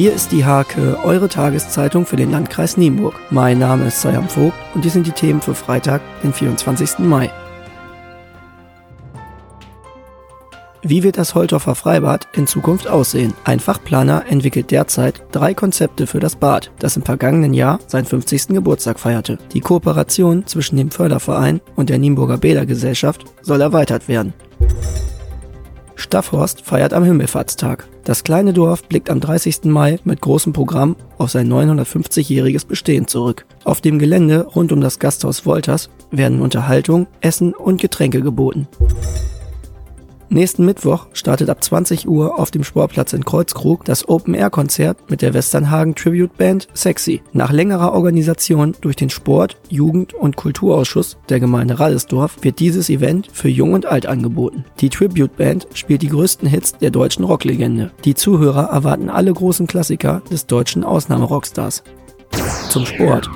Hier ist die Hake, eure Tageszeitung für den Landkreis Nienburg. Mein Name ist Sayam Vogt und dies sind die Themen für Freitag, den 24. Mai. Wie wird das Holtorfer Freibad in Zukunft aussehen? Ein Fachplaner entwickelt derzeit drei Konzepte für das Bad, das im vergangenen Jahr seinen 50. Geburtstag feierte. Die Kooperation zwischen dem Förderverein und der Nienburger Bädergesellschaft soll erweitert werden. Staffhorst feiert am Himmelfahrtstag. Das kleine Dorf blickt am 30. Mai mit großem Programm auf sein 950-jähriges Bestehen zurück. Auf dem Gelände rund um das Gasthaus Wolters werden Unterhaltung, Essen und Getränke geboten. Nächsten Mittwoch startet ab 20 Uhr auf dem Sportplatz in Kreuzkrug das Open-Air-Konzert mit der Westernhagen Tribute Band Sexy. Nach längerer Organisation durch den Sport-, Jugend- und Kulturausschuss der Gemeinde Rallesdorf wird dieses Event für Jung und Alt angeboten. Die Tribute Band spielt die größten Hits der deutschen Rocklegende. Die Zuhörer erwarten alle großen Klassiker des deutschen Ausnahmerockstars. Zum Sport.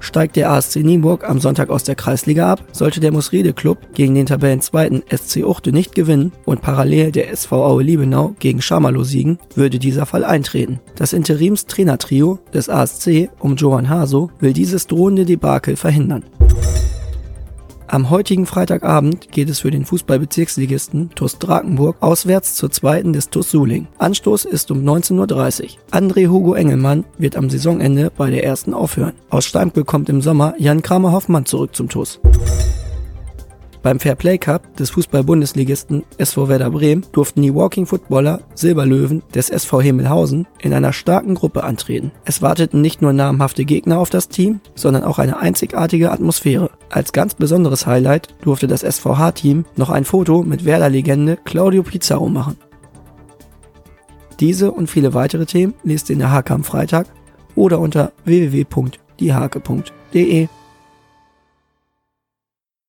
Steigt der ASC Nienburg am Sonntag aus der Kreisliga ab, sollte der Musrede Club gegen den Tabellenzweiten SC Uchte nicht gewinnen und parallel der SV Aue Liebenau gegen Schamalow siegen, würde dieser Fall eintreten. Das Interimstrainertrio des ASC um Johann Haso will dieses drohende Debakel verhindern. Am heutigen Freitagabend geht es für den Fußballbezirksligisten TuS Drakenburg auswärts zur zweiten des TuS Suling. Anstoß ist um 19.30 Uhr. André Hugo Engelmann wird am Saisonende bei der ersten aufhören. Aus Steimpel kommt im Sommer Jan Kramer Hoffmann zurück zum TuS. Beim Fairplay Cup des Fußball-Bundesligisten SV Werder Bremen durften die Walking Footballer Silberlöwen des SV Himmelhausen in einer starken Gruppe antreten. Es warteten nicht nur namhafte Gegner auf das Team, sondern auch eine einzigartige Atmosphäre. Als ganz besonderes Highlight durfte das SVH-Team noch ein Foto mit Werder-Legende Claudio Pizarro machen. Diese und viele weitere Themen lest ihr in der Hake am Freitag oder unter www.diehake.de.